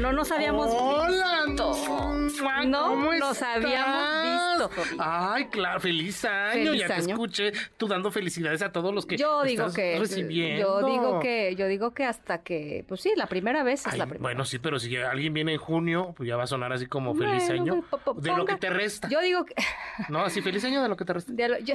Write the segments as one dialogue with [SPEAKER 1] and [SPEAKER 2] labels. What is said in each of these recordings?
[SPEAKER 1] No nos habíamos
[SPEAKER 2] Hola,
[SPEAKER 1] visto.
[SPEAKER 2] mua,
[SPEAKER 1] No
[SPEAKER 2] ¿cómo
[SPEAKER 1] nos
[SPEAKER 2] estás?
[SPEAKER 1] habíamos visto.
[SPEAKER 2] Ay, claro, feliz año.
[SPEAKER 1] Feliz
[SPEAKER 2] ya te escuché tú dando felicidades a todos los que
[SPEAKER 1] Yo digo
[SPEAKER 2] estás
[SPEAKER 1] que
[SPEAKER 2] recibiendo.
[SPEAKER 1] yo digo que yo digo que hasta que pues sí, la primera vez es
[SPEAKER 2] Ay,
[SPEAKER 1] la primera.
[SPEAKER 2] bueno, sí, pero si alguien viene en junio, pues ya va a sonar así como feliz año
[SPEAKER 1] pues,
[SPEAKER 2] de lo que te resta.
[SPEAKER 1] Yo digo que
[SPEAKER 2] No, así feliz año de lo que te resta.
[SPEAKER 1] lo- yo,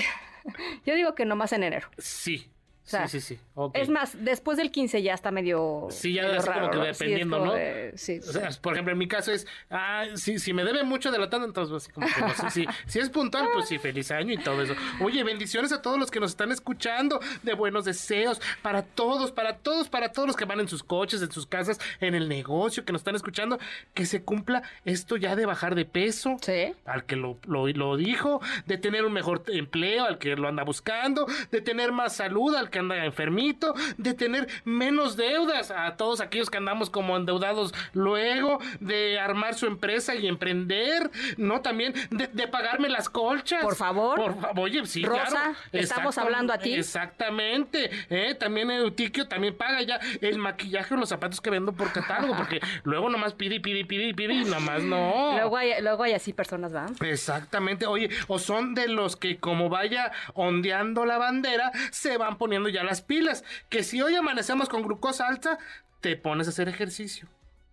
[SPEAKER 1] yo digo que nomás en enero.
[SPEAKER 2] Sí.
[SPEAKER 1] O sea,
[SPEAKER 2] sí, sí, sí.
[SPEAKER 1] Es más, después del 15 ya está medio
[SPEAKER 2] Sí, ya
[SPEAKER 1] medio
[SPEAKER 2] así como que
[SPEAKER 1] ¿no? Sí, es
[SPEAKER 2] dependiendo,
[SPEAKER 1] como
[SPEAKER 2] ¿no?
[SPEAKER 1] de- sí,
[SPEAKER 2] O sea, por ejemplo, en mi caso es, ah, si, si me debe mucho de la tanda, entonces así como que no sé, si, si es puntual, pues sí, feliz año y todo eso. Oye, bendiciones a todos los que nos están escuchando, de buenos deseos, para todos, para todos, para todos los que van en sus coches, en sus casas, en el negocio, que nos están escuchando, que se cumpla esto ya de bajar de peso.
[SPEAKER 1] Sí.
[SPEAKER 2] Al que lo, lo, lo dijo, de tener un mejor empleo, al que lo anda buscando, de tener más salud, al que anda enfermito, de tener menos deudas a todos aquellos que andamos como endeudados luego, de armar su empresa y emprender, ¿no? También de, de pagarme las colchas.
[SPEAKER 1] Por favor.
[SPEAKER 2] Por favor, oye, sí,
[SPEAKER 1] Rosa,
[SPEAKER 2] claro.
[SPEAKER 1] estamos hablando a ti.
[SPEAKER 2] Exactamente. ¿eh? También Eutiquio también paga ya el maquillaje o los zapatos que vendo por catálogo, porque luego nomás pide y pide y pide y pide y nomás no.
[SPEAKER 1] Luego hay luego hay así personas, ¿va?
[SPEAKER 2] Exactamente, oye, o son de los que como vaya ondeando la bandera, se van poniendo ya las pilas, que si hoy amanecemos con glucosa alta, te pones a hacer ejercicio.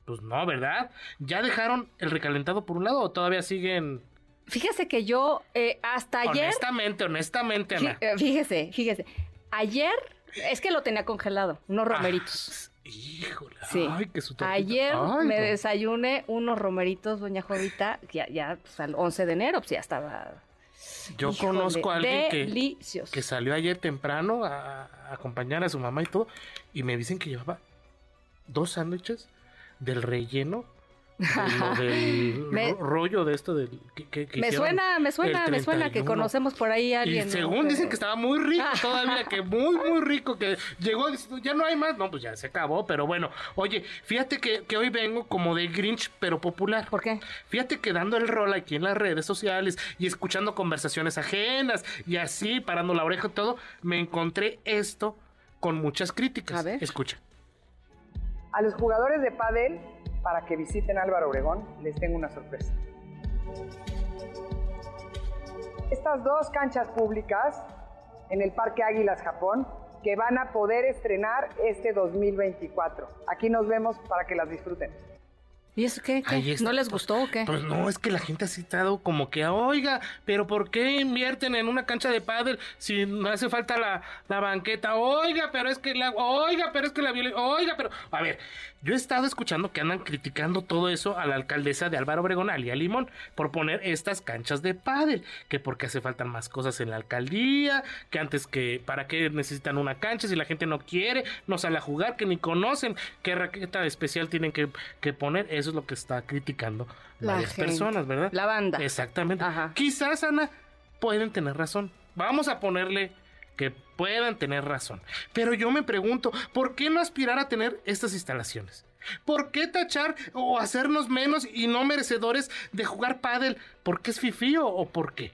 [SPEAKER 2] Pues no, ¿verdad? ¿Ya dejaron el recalentado por un lado o todavía siguen?
[SPEAKER 1] Fíjese que yo eh, hasta ayer
[SPEAKER 2] Honestamente, honestamente, Ana.
[SPEAKER 1] eh, Fíjese, fíjese. Ayer es que lo tenía congelado, unos romeritos.
[SPEAKER 2] Ah, híjole,
[SPEAKER 1] Sí.
[SPEAKER 2] ay, que su.
[SPEAKER 1] Ayer
[SPEAKER 2] Ay,
[SPEAKER 1] me
[SPEAKER 2] no.
[SPEAKER 1] desayuné unos romeritos, doña Jovita, ya, ya pues, al 11 de enero, pues ya estaba.
[SPEAKER 2] Yo
[SPEAKER 1] Híjole,
[SPEAKER 2] conozco a alguien que, que salió ayer temprano a, a acompañar a su mamá y todo, y me dicen que llevaba dos sándwiches del relleno del
[SPEAKER 1] Me-
[SPEAKER 2] ro- rollo de esto del que, que- que
[SPEAKER 1] Me suena, me suena, me suena que
[SPEAKER 2] 31.
[SPEAKER 1] conocemos por ahí a
[SPEAKER 2] Y
[SPEAKER 1] alguien. ¿no?
[SPEAKER 2] según dicen que estaba muy rico todavía, que muy, muy rico, que llegó diciendo, ya no hay más. No, pues ya se acabó, pero bueno. Oye, fíjate que, que hoy vengo como de Grinch, pero popular.
[SPEAKER 1] ¿Por qué?
[SPEAKER 2] Fíjate que dando el rol aquí en las redes sociales y escuchando conversaciones ajenas y así, parando la oreja y todo, me encontré esto con muchas críticas.
[SPEAKER 1] A ver.
[SPEAKER 2] Escucha.
[SPEAKER 3] A los jugadores de pádel, para que visiten Álvaro Obregón, les tengo una sorpresa. Estas dos canchas públicas en el Parque Águilas Japón que van a poder estrenar este 2024. Aquí nos vemos para que las disfruten.
[SPEAKER 1] ¿Y eso qué? qué? ¿No les gustó o qué?
[SPEAKER 2] Pues no, es que la gente está dado como que, oiga, pero ¿por qué invierten en una cancha de pádel si no hace falta la, la banqueta? Oiga, pero es que la, oiga, pero es que la violencia, oiga, pero, a ver, yo he estado escuchando que andan criticando todo eso a la alcaldesa de Álvaro Obregón, Alia Limón, por poner estas canchas de pádel, que porque hace faltan más cosas en la alcaldía, que antes que, ¿para qué necesitan una cancha si la gente no quiere, no sale a jugar, que ni conocen qué raqueta especial tienen que, que poner? Eso es lo que está criticando
[SPEAKER 1] La
[SPEAKER 2] varias
[SPEAKER 1] gente,
[SPEAKER 2] personas, ¿verdad?
[SPEAKER 1] la banda.
[SPEAKER 2] Exactamente.
[SPEAKER 1] Ajá.
[SPEAKER 2] Quizás, Ana, pueden tener razón. Vamos a ponerle que puedan tener razón. Pero yo me pregunto, ¿por qué no aspirar a tener estas instalaciones? ¿Por qué tachar o hacernos menos y no merecedores de jugar pádel? ¿Por qué es fifío o por qué?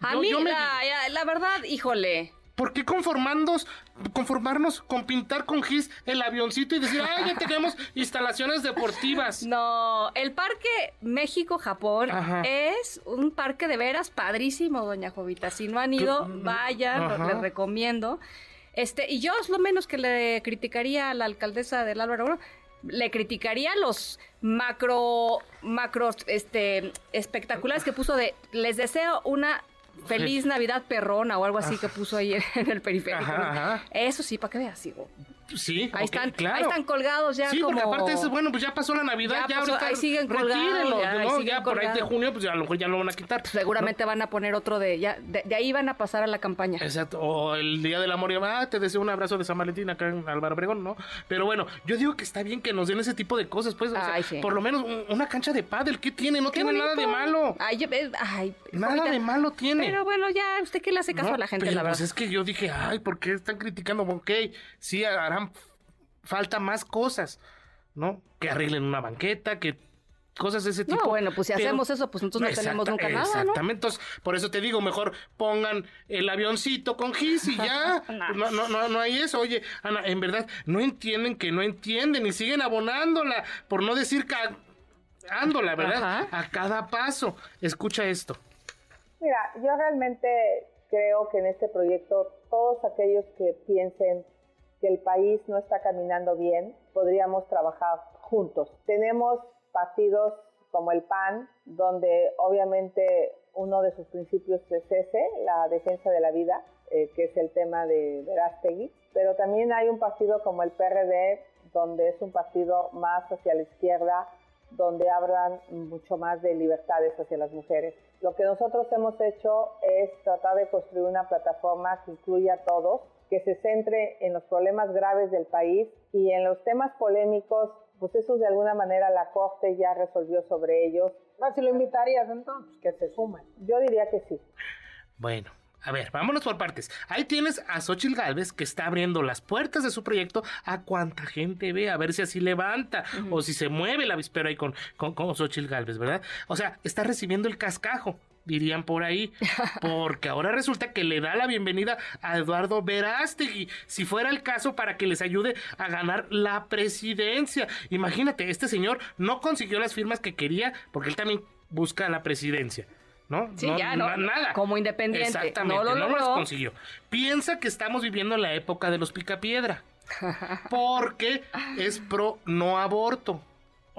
[SPEAKER 1] a
[SPEAKER 2] yo-
[SPEAKER 1] mí,
[SPEAKER 2] yo me-
[SPEAKER 1] la, ya- la verdad, híjole.
[SPEAKER 2] ¿Por qué conformarnos, conformarnos con pintar con gis el avioncito y decir, ah, ya tenemos instalaciones deportivas?
[SPEAKER 1] No, el Parque México-Japón es un parque de veras padrísimo, doña Jovita. Si no han ido, vayan, les recomiendo. Este, y yo es lo menos que le criticaría a la alcaldesa del Álvaro Obregón, le criticaría los macro, macro, este, espectaculares que puso de, les deseo una feliz Navidad perrona o algo así que puso ahí en, el periférico.
[SPEAKER 2] Ajá, ajá.
[SPEAKER 1] Eso sí, para que veas, digo.
[SPEAKER 2] Sí,
[SPEAKER 1] Ahí están,
[SPEAKER 2] claro.
[SPEAKER 1] ahí están colgados ya
[SPEAKER 2] Sí,
[SPEAKER 1] como...
[SPEAKER 2] porque aparte es bueno, pues ya pasó la Navidad,
[SPEAKER 1] Ya
[SPEAKER 2] ya,
[SPEAKER 1] pasó,
[SPEAKER 2] ahorita
[SPEAKER 1] ahí siguen colgados, ya, ahí
[SPEAKER 2] ¿no?
[SPEAKER 1] siguen
[SPEAKER 2] Ya por ahí de junio, pues ya a lo mejor ya lo van a quitar.
[SPEAKER 1] Seguramente van a poner otro de... ya de, de ahí van a pasar a la campaña.
[SPEAKER 2] Exacto, o el Día del Amor y ah, te deseo un abrazo de San Valentín acá en Álvaro Obregón, ¿no? Pero bueno, yo digo que está bien que nos den ese tipo de cosas, pues, o sea,
[SPEAKER 1] Ay, sí.
[SPEAKER 2] por lo menos un- una cancha de pádel, ¿qué tiene? No
[SPEAKER 1] ¡Qué
[SPEAKER 2] tiene nada de malo.
[SPEAKER 1] Ay, eh, ay,
[SPEAKER 2] Nada de malo tiene.
[SPEAKER 1] Pero bueno, ya, ¿usted qué le hace caso
[SPEAKER 2] No,
[SPEAKER 1] a la gente,
[SPEAKER 2] pero
[SPEAKER 1] la verdad?
[SPEAKER 2] pues es que yo dije, ay, ¿por qué están criticando? Ok, sí harán falta más cosas, ¿no? Que arreglen una banqueta, que cosas de ese
[SPEAKER 1] No,
[SPEAKER 2] tipo.
[SPEAKER 1] bueno, pues si
[SPEAKER 2] pero-
[SPEAKER 1] hacemos eso, pues nosotros no tenemos nunca nada, ¿no?
[SPEAKER 2] Exactamente, entonces, por eso te digo, mejor pongan el avioncito con gis y ya. no, no, no, no hay eso. Oye, Ana, en verdad, no entienden que no entienden y siguen abonándola, por no decir cagándola, ¿verdad?
[SPEAKER 1] Ajá.
[SPEAKER 2] A cada paso. Escucha esto.
[SPEAKER 4] Mira, yo realmente creo que en este proyecto todos aquellos que piensen que el país no está caminando bien, podríamos trabajar juntos. Tenemos partidos como el PAN, donde obviamente uno de sus principios es ese, la defensa de la vida, eh, que es el tema de Verástegui, pero también hay un partido como el PRD, donde es un partido más hacia la izquierda, donde hablan mucho más de libertades hacia las mujeres. Lo que nosotros hemos hecho es tratar de construir una plataforma que incluya a todos, que se centre en los problemas graves del país y en los temas polémicos, pues eso de alguna manera la Corte ya resolvió sobre ellos.
[SPEAKER 3] Ah, si lo invitarías entonces, que se sumen.
[SPEAKER 4] Yo diría que sí.
[SPEAKER 2] Bueno, a ver, vámonos por partes. Ahí tienes a Xochitl Galvez que está abriendo las puertas de su proyecto a cuanta gente ve, a ver si así levanta o si se mueve la vispera ahí con, con, con Xochitl Galvez, ¿verdad? O sea, está recibiendo el cascajo, dirían por ahí, porque ahora resulta que le da la bienvenida a Eduardo Verástegui, si fuera el caso para que les ayude a ganar la presidencia. Imagínate, este señor no consiguió las firmas que quería porque él también busca la presidencia. ¿no?
[SPEAKER 1] Sí, ya, no,
[SPEAKER 2] na- nada.
[SPEAKER 1] como independiente,
[SPEAKER 2] Exactamente,
[SPEAKER 1] no lo
[SPEAKER 2] las
[SPEAKER 1] logró.
[SPEAKER 2] consiguió. Piensa que estamos viviendo la época de los picapiedra, porque es pro no aborto.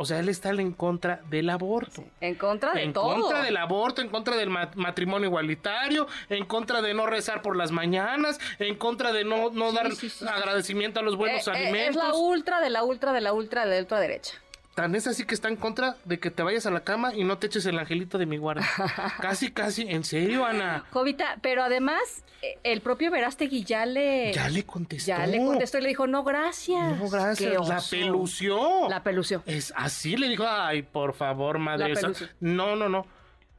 [SPEAKER 2] O sea, él está en contra del aborto.
[SPEAKER 1] En contra de
[SPEAKER 2] en
[SPEAKER 1] todo.
[SPEAKER 2] contra del aborto, en contra del ma- matrimonio igualitario, en contra de no rezar por las mañanas, en contra de no, no
[SPEAKER 1] Sí,
[SPEAKER 2] dar
[SPEAKER 1] sí,
[SPEAKER 2] agradecimiento a los buenos
[SPEAKER 1] Eh, eh,
[SPEAKER 2] alimentos.
[SPEAKER 1] es la ultra de la ultra de la ultra de la ultraderecha.
[SPEAKER 2] Tan es así que está en contra de que te vayas a la cama y no te eches el angelito de mi guarda. casi, casi, en serio, Ana.
[SPEAKER 1] Jovita, pero además, eh, el propio Verástegui ya le...
[SPEAKER 2] Ya le contestó.
[SPEAKER 1] ya le contestó y le dijo, no, gracias.
[SPEAKER 2] No, gracias. La pelució.
[SPEAKER 1] La pelució.
[SPEAKER 2] Es así le dijo, ay, por favor, madre.
[SPEAKER 1] La.
[SPEAKER 2] No, no, no.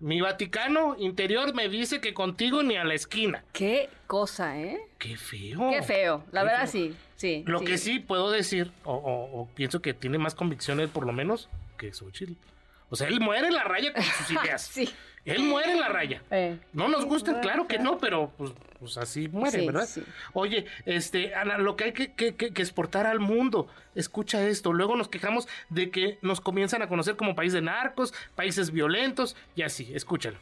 [SPEAKER 2] Mi Vaticano interior me dice que contigo ni a la esquina.
[SPEAKER 1] Qué cosa, ¿eh?
[SPEAKER 2] Qué feo.
[SPEAKER 1] Qué feo. La
[SPEAKER 2] Qué
[SPEAKER 1] verdad,
[SPEAKER 2] feo.
[SPEAKER 1] sí. sí
[SPEAKER 2] Lo que sí puedo decir, o, o- o pienso que tiene más convicciones por lo menos que Xochitl. O sea, él muere en la raya con sus ideas.
[SPEAKER 1] Sí.
[SPEAKER 2] Él muere en la raya.
[SPEAKER 1] Eh.
[SPEAKER 2] No nos gusta, claro que no, pero pues, pues así muere,
[SPEAKER 1] Sí,
[SPEAKER 2] ¿verdad?
[SPEAKER 1] sí.
[SPEAKER 2] Oye, este, Ana, lo que hay que, que- que- que exportar al mundo, escucha esto, luego nos quejamos de que nos comienzan a conocer como país de narcos, países violentos y así, escúchalo.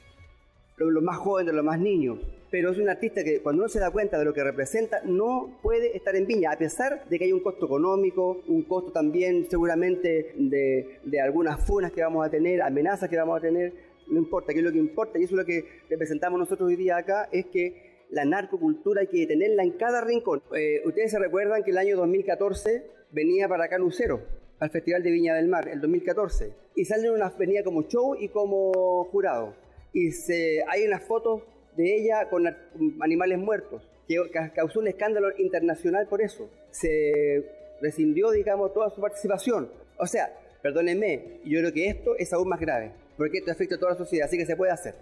[SPEAKER 5] lo- los más jóvenes, los más niños. Pero es un artista que cuando uno se da cuenta de lo que representa, no puede estar en Viña, a pesar de que hay un costo económico, un costo también seguramente de, de algunas funas que vamos a tener, amenazas que vamos a tener, no importa, que es lo que importa, y eso es lo que representamos nosotros hoy día acá, es que la narcocultura hay que tenerla en cada rincón. Eh, Ustedes se recuerdan que el año 2014 venía para acá Lucero, al Festival de Viña del Mar, el 2014, y salen unas, venía como show y como jurado y se, hay unas fotos de ella con animales muertos, que ca- causó un escándalo internacional por eso. Se rescindió, digamos, toda su participación. O sea, perdónenme, yo creo que esto es aún más grave, porque esto afecta a toda la sociedad, así que se puede hacer.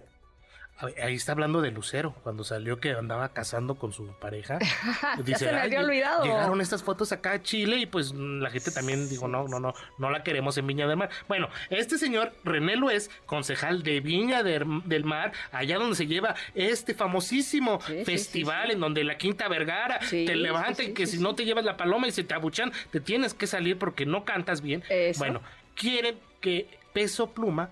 [SPEAKER 2] Ahí está hablando de Lucero, cuando salió que andaba casando con su pareja.
[SPEAKER 1] se me
[SPEAKER 2] "Ay,
[SPEAKER 1] había olvidado".
[SPEAKER 2] Llegaron estas fotos acá a Chile y pues la gente también dijo, no, no, no, no la queremos en Viña del Mar. Bueno, este señor René Luez, concejal de Viña del, del Mar, allá donde se lleva este famosísimo
[SPEAKER 1] Sí, sí,
[SPEAKER 2] festival en donde la Quinta Vergara
[SPEAKER 1] Sí,
[SPEAKER 2] te
[SPEAKER 1] sí,
[SPEAKER 2] levantan
[SPEAKER 1] sí,
[SPEAKER 2] que
[SPEAKER 1] sí,
[SPEAKER 2] si
[SPEAKER 1] sí.
[SPEAKER 2] no te llevas la paloma y se te abuchan, te tienes que salir porque no cantas bien.
[SPEAKER 1] Eso.
[SPEAKER 2] Bueno, quieren que Peso Pluma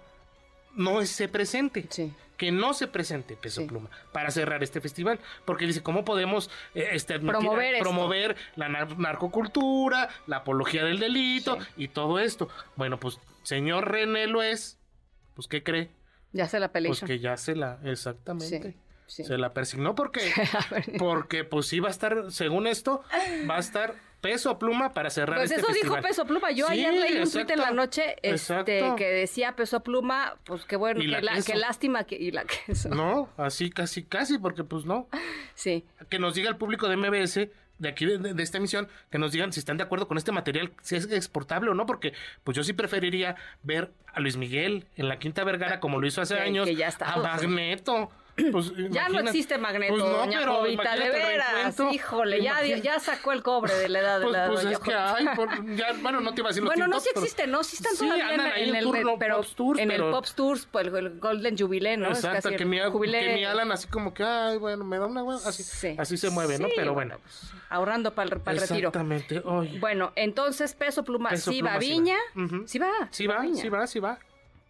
[SPEAKER 2] no se presente
[SPEAKER 1] Sí.
[SPEAKER 2] que no se presente Peso
[SPEAKER 1] Sí.
[SPEAKER 2] Pluma para cerrar este festival, porque dice, ¿cómo podemos eh, este, admitir-
[SPEAKER 1] Promover
[SPEAKER 2] promover la nar- narcocultura, la apología del delito
[SPEAKER 1] Sí.
[SPEAKER 2] y todo esto? Bueno, pues, señor René lo es, pues, ¿qué cree?
[SPEAKER 1] Ya se la peleó.
[SPEAKER 2] Pues que ya se la, exactamente.
[SPEAKER 1] Sí.
[SPEAKER 2] Se la persignó porque, porque pues sí va a estar, según esto, va a estar peso pluma para cerrar
[SPEAKER 1] Pues
[SPEAKER 2] este
[SPEAKER 1] eso dijo. Peso Pluma. Yo
[SPEAKER 2] Sí,
[SPEAKER 1] ayer leí un tuit en la noche este, que decía Peso Pluma, pues qué bueno,
[SPEAKER 2] la
[SPEAKER 1] qué lástima que... Y la queso.
[SPEAKER 2] No, así casi, casi, porque pues no.
[SPEAKER 1] Sí.
[SPEAKER 2] Que nos diga el público de MBS, de aquí de, de esta emisión, que nos digan si están de acuerdo con este material, si es exportable o no, porque pues yo sí preferiría ver a Luis Miguel en la Quinta Vergara como lo hizo hace
[SPEAKER 1] Que-
[SPEAKER 2] años,
[SPEAKER 1] que ya está,
[SPEAKER 2] a. Magneto. Pues,
[SPEAKER 1] Ya no existe Magneto,
[SPEAKER 2] Pues no,
[SPEAKER 1] doña
[SPEAKER 2] pero
[SPEAKER 1] Jovita, de
[SPEAKER 2] el
[SPEAKER 1] veras. Híjole, ya, ya sacó el cobre de la edad de
[SPEAKER 2] Pues,
[SPEAKER 1] la
[SPEAKER 2] pues
[SPEAKER 1] doña
[SPEAKER 2] es que hay, por- ya, bueno, no te iba a decir los
[SPEAKER 1] Bueno, no, sí
[SPEAKER 2] pero-
[SPEAKER 1] existen, ¿no? Sí están
[SPEAKER 2] Sí,
[SPEAKER 1] todavía en, en el,
[SPEAKER 2] tour, no,
[SPEAKER 1] pero
[SPEAKER 2] Tours,
[SPEAKER 1] en
[SPEAKER 2] pero-
[SPEAKER 1] el Pops Tours, pues el Golden Jubilee, ¿no? Es
[SPEAKER 2] Exacto,
[SPEAKER 1] casi
[SPEAKER 2] que
[SPEAKER 1] el
[SPEAKER 2] mi, que mi Alan así como que, ay, bueno, me da una así,
[SPEAKER 1] Sí.
[SPEAKER 2] así se mueve, ¿no?
[SPEAKER 1] Sí,
[SPEAKER 2] Pero bueno.
[SPEAKER 1] pues, ahorrando para el, retiro.
[SPEAKER 2] Exactamente, oye.
[SPEAKER 1] Bueno, entonces Peso Pluma sí va. Viña. Sí va.
[SPEAKER 2] Sí va, sí va, sí va.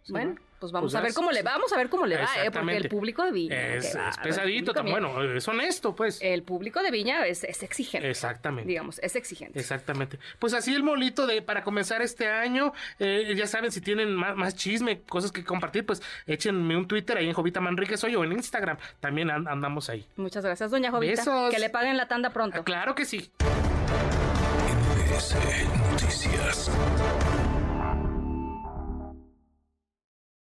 [SPEAKER 1] Bueno. Pues vamos
[SPEAKER 2] Pues
[SPEAKER 1] a ver cómo le vamos a ver cómo le va, ¿eh? Porque el público de Viña.
[SPEAKER 2] Es, es pesadito, tan bueno, es honesto, pues.
[SPEAKER 1] El público de Viña es, es exigente.
[SPEAKER 2] Exactamente.
[SPEAKER 1] Digamos, es exigente.
[SPEAKER 2] Exactamente. Pues así el molito de para comenzar este año. eh, ya saben, si tienen más, más chisme, cosas que compartir, pues échenme un Twitter ahí en Jovita Manríquez hoy o en Instagram. También an- andamos ahí.
[SPEAKER 1] Muchas gracias, doña Jovita.
[SPEAKER 2] Besos.
[SPEAKER 1] Que le paguen la tanda pronto.
[SPEAKER 2] Ah, claro que sí.
[SPEAKER 6] MBS Noticias.